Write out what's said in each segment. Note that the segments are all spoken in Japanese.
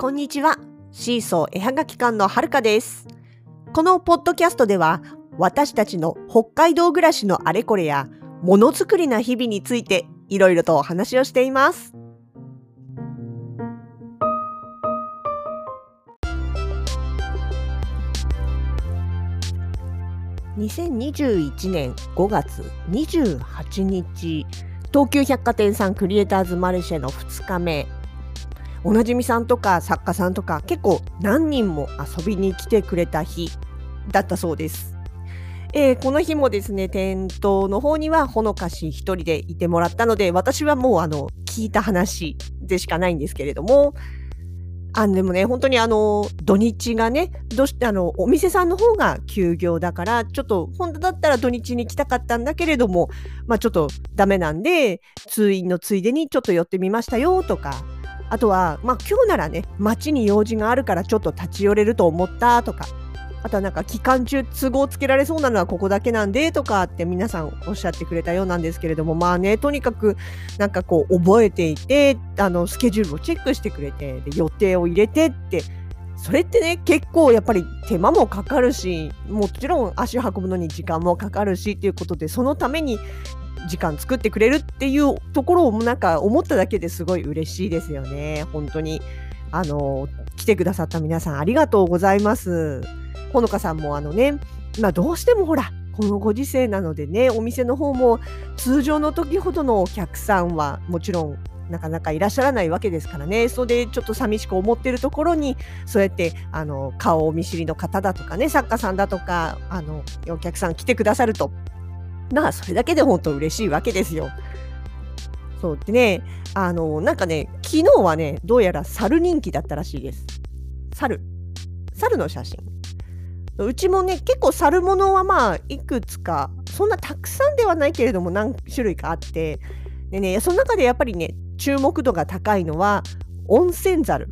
こんにちは。シーソー絵はがき館のはるかです。このポッドキャストでは、私たちの北海道暮らしのあれこれや、ものづくりな日々について、いろいろとお話をしています。2021年5月28日、東急百貨店さんクリエイターズマルシェの2日目、おなじみさんとか作家さんとか結構何人も遊びに来てくれた日だったそうです。えーこの日もですね、店頭の方にはほのかし一人でいてもらったので、私はもうあの、聞いた話でしかないんですけれども、あでもね、本当にあの、土日がね、どうしてあの、お店さんの方が休業だから、ちょっと、本当だったら土日に来たかったんだけれども、まあちょっとダメなんで、通院のついでにちょっと寄ってみましたよとか、あとは、まあ今日ならね、街に用事があるからちょっと立ち寄れると思ったとか、あとはなんか期間中都合つけられそうなのはここだけなんでとかって皆さんおっしゃってくれたようなんですけれども、まあね、とにかくなんかこう覚えていて、あの、スケジュールをチェックしてくれて、で予定を入れてって、それってね、結構やっぱり手間もかかるし、もちろん足を運ぶのに時間もかかるしっていうことで、そのために時間作ってくれるっていうところをなんか思っただけですごい嬉しいですよね。本当に。あの、来てくださった皆さんありがとうございます。ほのかさんもあのね、まあどうしてもほら、このご時世なのでね、お店の方も通常の時ほどのお客さんはもちろんなかなかいらっしゃらないわけですからね、それでちょっと寂しく思ってるところに、そうやってあの顔を見知りの方だとかね、作家さんだとか、あのお客さん来てくださると、まあそれだけで本当嬉しいわけですよ。そうでね、あのなんかね、昨日はね、どうやら猿人気だったらしいです。猿。猿の写真。うちもね、結構猿物はまあ、いくつか、そんなたくさんではないけれども、何種類かあって、でね、その中でやっぱりね、注目度が高いのは、温泉猿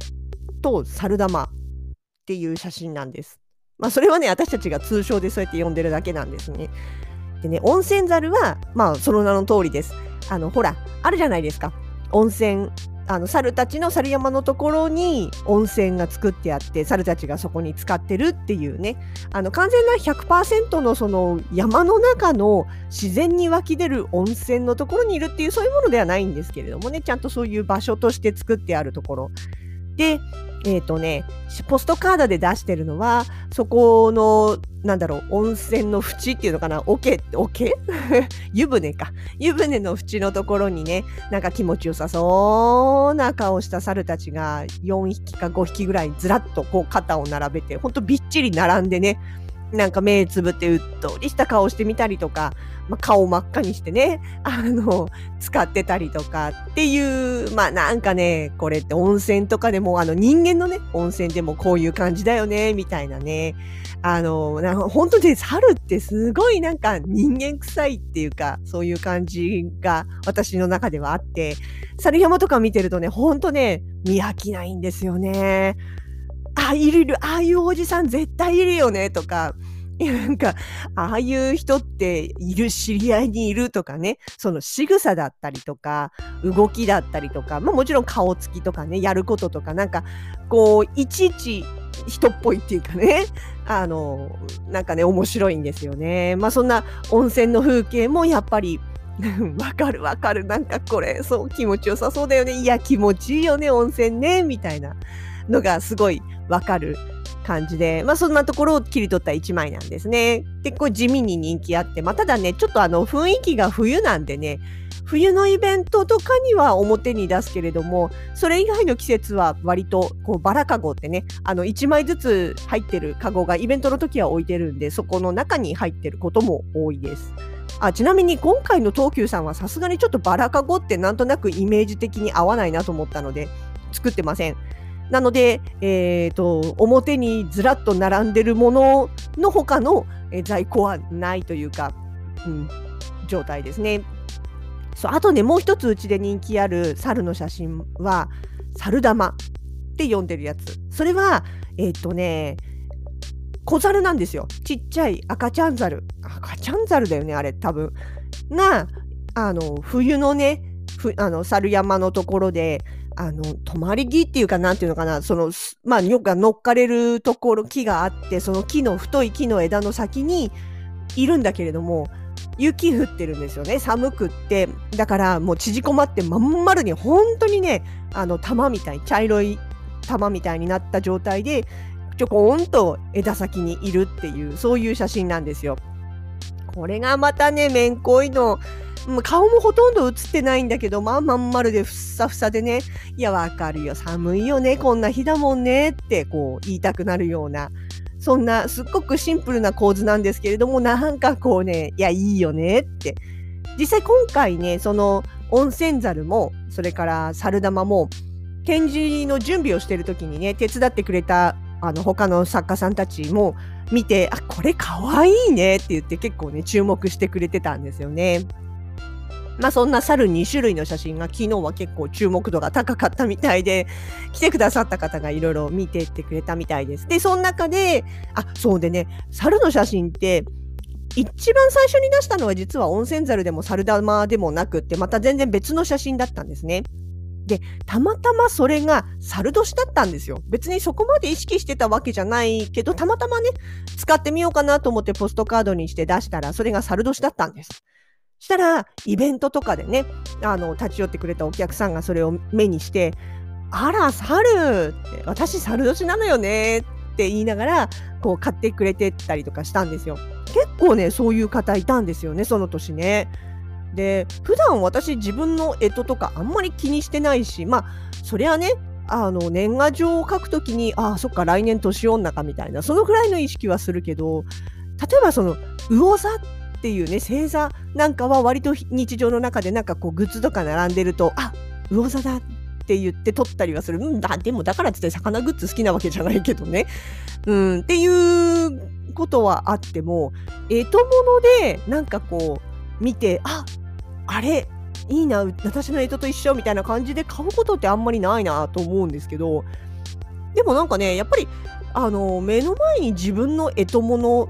と猿玉っていう写真なんです。まあ、それはね、私たちが通称でそうやって呼んでるだけなんですね。でね、温泉猿は、まあ、その名の通りです。あの、ほら、あるじゃないですか。温泉あの猿たちの猿山のところに温泉が作ってあって猿たちがそこに使ってるっていうねあの完全な100%のその山の中の自然に湧き出る温泉のところにいるっていうそういうものではないんですけれどもねちゃんとそういう場所として作ってあるところでえっ、とねポストカードで出してるのはそこのなんだろう温泉の縁っていうのかな桶桶？湯船か。湯船の縁のところにねなんか気持ちよさそうな顔した猿たちが4匹か5匹ぐらいずらっとこう肩を並べてほんとびっちり並んでねなんか目つぶってうっとりした顔してみたりとか、まあ、顔真っ赤にしてね あの使ってたりとかっていうまあなんかねこれって温泉とかでもあの人間のね温泉でもこういう感じだよねみたいなねあのなんか本当に猿ってすごいなんか人間臭いっていうかそういう感じが私の中ではあって猿山とか見てるとねほんとね見飽きないんですよね。あいるいるああいうおじさん絶対いるよねとか なんかああいう人っている知り合いにいるとかねその仕草だったりとか動きだったりとか、まあ、もちろん顔つきとかねやることとかなんかこういちいち人っぽいっていうかねあのなんかね面白いんですよね。まあそんな温泉の風景もやっぱり わかるわかるなんかこれそう気持ちよさそうだよねいや気持ちいいよね温泉ねみたいなのがすごいわかる感じで、まあそんなところを切り取った一枚なんですね。結構地味に人気あって、まあただね、ちょっとあの雰囲気が冬なんでね、冬のイベントとかには表に出すけれども、それ以外の季節は割とこうバラカゴってね、あの1枚ずつ入ってるカゴがイベントの時は置いてるんで、そこの中に入ってることも多いです。あちなみに今回の東急さんはさすがにちょっとバラカゴってなんとなくイメージ的に合わないなと思ったので作ってません。なので、えー、と表にずらっと並んでるものの他の、在庫はないというか、うん、状態ですね。そうあとねもう一つうちで人気ある猿の写真は猿玉って呼んでるやつ。それはえっ、とね小猿なんですよ。ちっちゃい赤ちゃん猿。赤ちゃん猿だよねあれ多分。があの冬のねあの猿山のところであの、止まり木っていうか、なんていうのかな、その、まあ、よく乗っかれるところ、木があって、その木の、太い木の枝の先にいるんだけれども、雪降ってるんですよね。寒くって。だからもう縮こまってまん丸に本当にね、あの玉みたい、茶色い玉みたいになった状態で、ちょこんと枝先にいるっていう、そういう写真なんですよ。これがまたね、めんこいの。顔もほとんど写ってないんだけど、まあまん丸でふっさふさでね、いやわかるよ、寒いよね、こんな日だもんねってこう言いたくなるような、そんなすっごくシンプルな構図なんですけれども、なんかこうね、いや、いいよねって。実際今回ね、その温泉猿も、それから猿玉も、展示の準備をしてる時にね、手伝ってくれたあの他の作家さんたちも見て、あ、これかわいいねって言って結構ね、注目してくれてたんですよね。まあそんな猿2種類の写真が昨日は結構注目度が高かったみたいで、来てくださった方がいろいろ見てってくれたみたいです。で、その中で、あ、そうでね、猿の写真って、一番最初に出したのは実は温泉猿でも猿玉でもなくって、また全然別の写真だったんですね。で、たまたまそれが猿年だったんですよ。別にそこまで意識してたわけじゃないけど、たまたまね、使ってみようかなと思ってポストカードにして出したら、それが猿年だったんです。したら、イベントとかでね、あの、立ち寄ってくれたお客さんがそれを目にして、あら、猿、私猿年なのよねって言いながら、こう買ってくれてたりとかしたんですよ。結構ね、そういう方いたんですよね、その年ね。で、普段私自分の干支とかあんまり気にしてないし、まあ、そりゃね、あの、年賀状を書くときに、ああ、そっか、来年年女かみたいな、そのぐらいの意識はするけど、例えばその、魚座っっていうね星座なんかは割と日常の中でなんかこうグッズとか並んでるとあ魚座だって言って撮ったりはする。うんだ、でもだからって魚グッズ好きなわけじゃないけどね。うん、っていうことはあっても、えとものでなんかこう見て、ああれいいな、私の干支と一緒みたいな感じで買うことってあんまりないなと思うんですけど、でもなんかね、やっぱりあの目の前に自分の干支物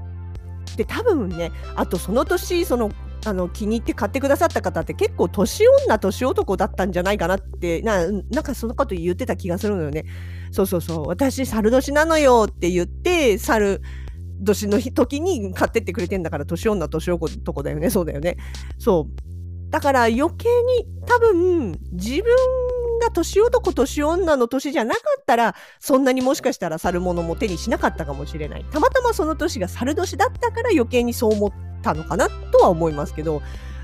で多分ねあとその年そのあの気に入って買ってくださった方って結構年女年男だったんじゃないかなってななんかそのこと言ってた気がするのよね。そうそうそう私猿年なのよって言って猿年の時に買ってってくれてんだから年女年男だよねそうだよね。そうだから余計に多分自分が年男年女の年じゃなかったらそんなにもしかしたら猿物も手にしなかったかもしれないたまたまその年が猿年だったから余計にそう思ったのかなとは思いますけど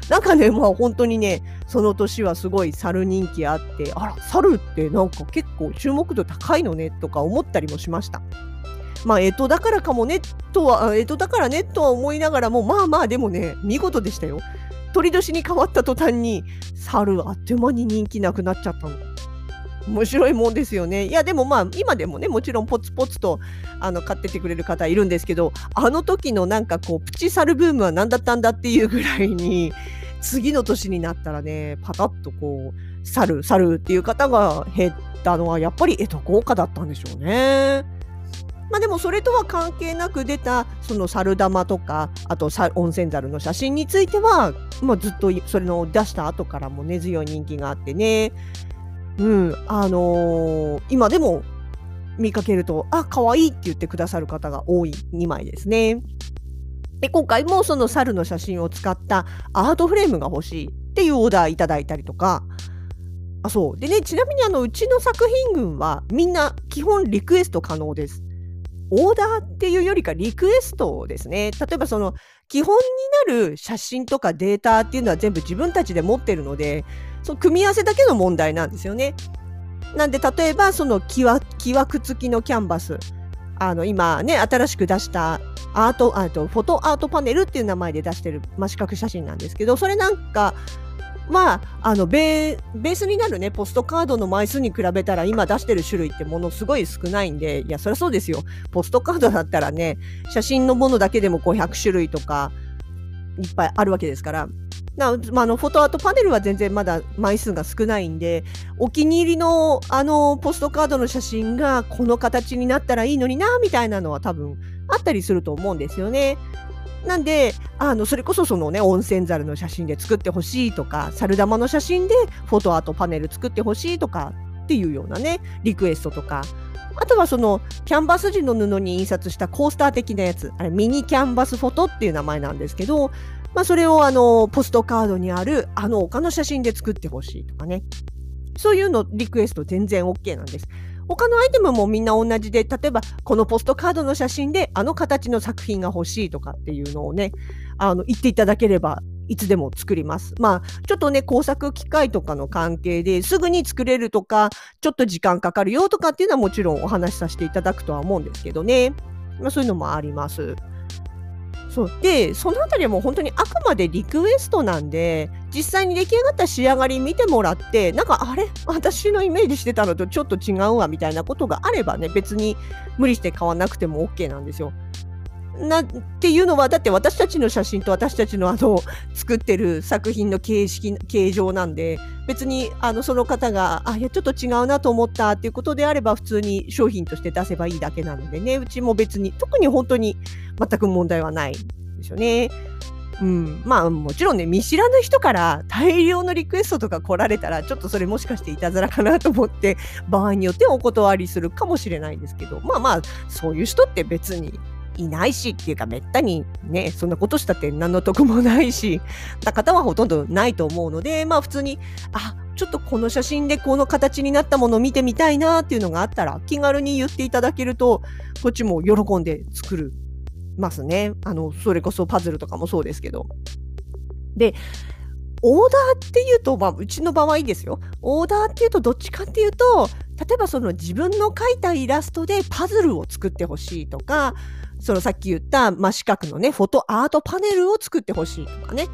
なんかねまあ本当にねその年はすごい猿人気あってあら猿ってなんか結構注目度高いのねとか思ったりもしました。まあ、干支だからかもね、とは、干支だからね、とは思いながらも、まあまあ、でもね、見事でしたよ。鳥年に変わった途端に、猿あっという間に人気なくなっちゃったの。面白いもんですよね。いや、でもまあ、今でもね、もちろんポツポツとあの買っててくれる方いるんですけど、あの時のなんかこう、プチサルブームは何だったんだっていうぐらいに、次の年になったらね、パタッとこう、猿、猿っていう方が減ったのは、やっぱり干支効果だったんでしょうね。まあでもそれとは関係なく出たその猿玉とかあと温泉猿の写真については、まあ、ずっとそれの出した後からも根強い人気があってねうんあのー、今でも見かけるとあ可愛いって言ってくださる方が多い2枚ですね。で今回もその猿の写真を使ったアートフレームが欲しいっていうオーダーいただいたりとかあそうでねちなみにあのうちの作品群はみんな基本リクエスト可能です。オーダーっていうよりかリクエストですね。例えばその基本になる写真とかデータっていうのは全部自分たちで持ってるので、その組み合わせだけの問題なんですよね。なんで例えばその木枠付きのキャンバス、あの今ね、新しく出したアート、あとフォトアートパネルっていう名前で出してる真四角写真なんですけど、それなんかまあ、あのベースになるね、ポストカードの枚数に比べたら今出してる種類ってものすごい少ないんで、いや、そりゃそうですよ。ポストカードだったらね、写真のものだけでも500種類とかいっぱいあるわけですから。なま、あのフォトアートパネルは全然まだ枚数が少ないんでお気に入りのあのポストカードの写真がこの形になったらいいのになみたいなのは多分あったりすると思うんですよね。なんで、あの、それこそそのね、温泉猿の写真で作ってほしいとか、猿玉の写真でフォトアートパネル作ってほしいとかっていうようなねリクエストとか。あとはそのキャンバス地の布に印刷したコースター的なやつ。あれミニキャンバスフォトっていう名前なんですけど、まあ、それをあのポストカードにあるあの他の写真で作ってほしいとかね。そういうのリクエスト全然 OK なんです。他のアイテムもみんな同じで、例えばこのポストカードの写真であの形の作品が欲しいとかっていうのをね、あの言っていただければいつでも作ります。まあ、ちょっとね、工作機械とかの関係ですぐに作れるとか、ちょっと時間かかるよとかっていうのはもちろんお話しさせていただくとは思うんですけどね。まあ、そういうのもあります。そうでそのあたりはもう本当にあくまでリクエストなんで実際に出来上がった仕上がり見てもらってなんかあれ？私のイメージしてたのとちょっと違うわみたいなことがあればね別に無理して買わなくても OK なんですよ。なっていうのはだって私たちの写真と私たちのあの作ってる作品の形式形状なんで別にあのその方があいやちょっと違うなと思ったっていうことであれば普通に商品として出せばいいだけなのでねうちも別に特に本当に全く問題はないんですよね。うん、まあもちろんね見知らぬ人から大量のリクエストとか来られたらちょっとそれもしかしていたずらかなと思って 場合によってはお断りするかもしれないんですけどまあまあそういう人って別にいないしっていうかめったにねそんなことしたって何の得もないしな方はほとんどないと思うのでまあ普通にあちょっとこの写真でこの形になったものを見てみたいなっていうのがあったら気軽に言っていただけるとこっちも喜んで作るますねあのそれこそパズルとかもそうですけどでオーダーっていうと、まあ、うちの場合ですよ。オーダーっていうと、どっちかっていうと、例えばその自分の描いたイラストでパズルを作ってほしいとか、そのさっき言った真四角のね、フォトアートパネルを作ってほしいとかね。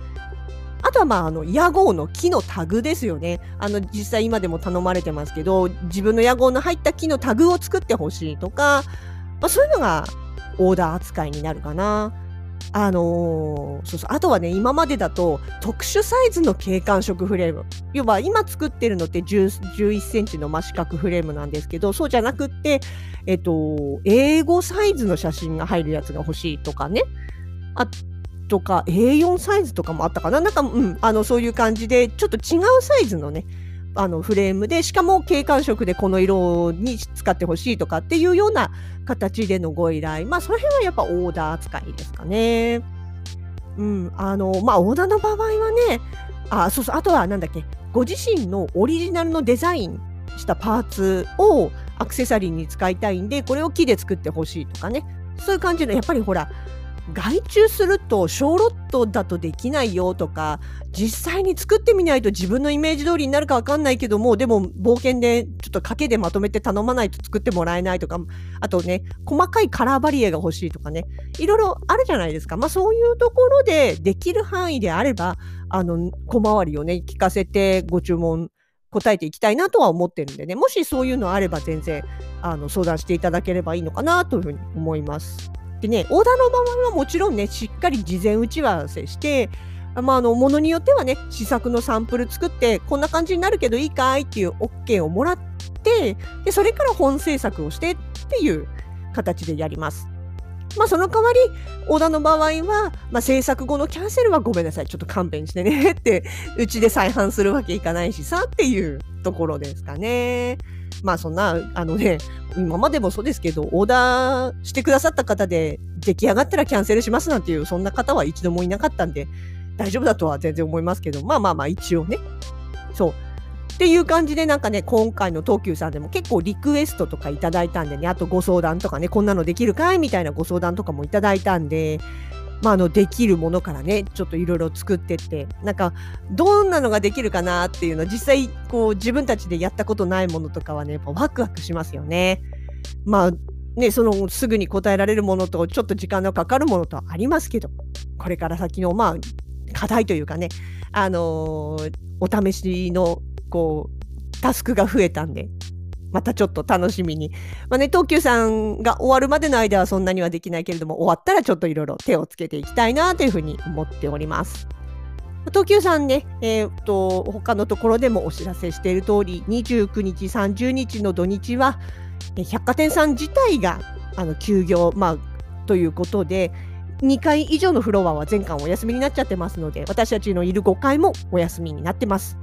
あとはまあ、あの、屋号の木のタグですよね。あの、実際今でも頼まれてますけど、自分の屋号の入った木のタグを作ってほしいとか、まあそういうのがオーダー扱いになるかな。あのー、そうそう。あとはね、今までだと特殊サイズの景観色フレーム。要は今作ってるのって11センチの真四角フレームなんですけど、そうじゃなくって、えっと、英語サイズの写真が入るやつが欲しいとかね。あとか、A4 サイズとかもあったかな。なんか、うん、あの、そういう感じで、ちょっと違うサイズのね、あのフレームでしかも景観色でこの色に使ってほしいとかっていうような形でのご依頼。まあその辺はやっぱオーダー扱いですかね。うん。あのまあオーダーの場合はねあそうそうあとはなんだっけご自身のオリジナルのデザインしたパーツをアクセサリーに使いたいんでこれを木で作ってほしいとかね。そういう感じのやっぱりほら外注すると小ロットだとできないよとか実際に作ってみないと自分のイメージ通りになるか分かんないけどもでも冒険でちょっと賭けでまとめて頼まないと作ってもらえないとかあとね細かいカラーバリエが欲しいとかねいろいろあるじゃないですかまあそういうところでできる範囲であればあの小回りをね聞かせてご注文答えていきたいなとは思ってるんでねもしそういうのあれば全然あの相談していただければいいのかなというふうに思います。でね、オーダーの場合はもちろんね、しっかり事前打ち合わせして、まあ、あの、ものによってはね、試作のサンプル作って、こんな感じになるけどいいかいっていう OK をもらって、で、それから本制作をしてっていう形でやります。まあ、その代わり、オーダーの場合は、まあ、制作後のキャンセルはごめんなさい、ちょっと勘弁してねってうちで再販するわけいかないしさっていうところですかね。まあそんな、あのね、今までもそうですけど、オーダーしてくださった方で、出来上がったらキャンセルしますなんていう、そんな方は一度もいなかったんで、大丈夫だとは全然思いますけど、まあまあまあ一応ね。そう。っていう感じでなんかね、今回の東急さんでも結構リクエストとかいただいたんでね、あとご相談とかね、こんなのできるかいみたいなご相談とかもいただいたんで、まあ、あのできるものからねちょっといろいろ作ってってなんかどんなのができるかなっていうのは実際こう自分たちでやったことないものとかはねやっぱワクワクしますよね。まあね、そのすぐに答えられるものとちょっと時間のかかるものとありますけどこれから先のまあ課題というかね、あのー、お試しのこうタスクが増えたんでまたちょっと楽しみに。まあね、東急さんが終わるまでの間はそんなにはできないけれども、終わったらちょっといろいろ手をつけていきたいなというふうに思っております。東急さんね、えー、っと、他のところでもお知らせしている通り、29日、30日の土日は、百貨店さん自体があの休業、まあ、ということで、2階以上のフロアは全館お休みになっちゃってますので、私たちのいる5階もお休みになってます。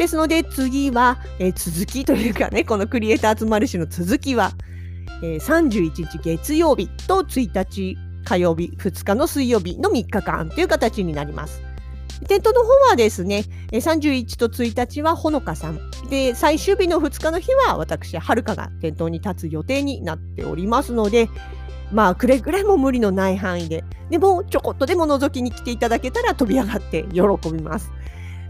ですので次は、えー、続きというかね、このクリエイターズマルシェの続きは、えー、31日月曜日と1日火曜日、2日の水曜日の3日間という形になります。店頭の方はですね、31と1日はほのかさん。で、最終日の2日の日は私、はるかが店頭に立つ予定になっておりますので、まあ、くれぐれも無理のない範囲で、でも、ちょこっとでも覗きに来ていただけたら飛び上がって喜びます。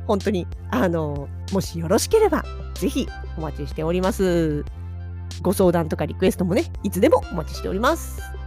本当に、あの、もしよろしければ、ぜひお待ちしております。ご相談とかリクエストもね、いつでもお待ちしております。